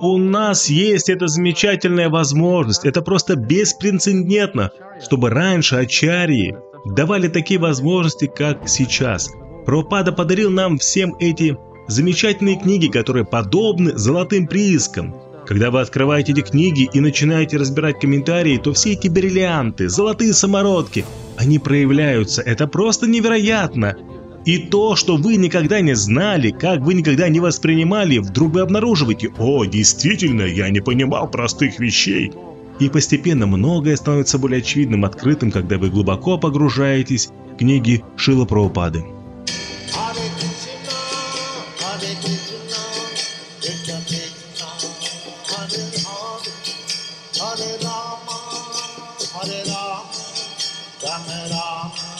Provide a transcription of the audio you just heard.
У нас есть эта замечательная возможность, это просто беспрецедентно, чтобы раньше Ачарьи давали такие возможности, как сейчас. Пропада подарил нам всем эти замечательные книги, которые подобны золотым приискам. Когда вы открываете эти книги и начинаете разбирать комментарии, то все эти бриллианты, золотые самородки, они проявляются. Это просто невероятно. И то, что вы никогда не знали, как вы никогда не воспринимали, вдруг вы обнаруживаете, о, действительно, я не понимал простых вещей. И постепенно многое становится более очевидным, открытым, когда вы глубоко погружаетесь в книги Шила Прабхупады. Hare Rama, Hare Rama, Rama Rama.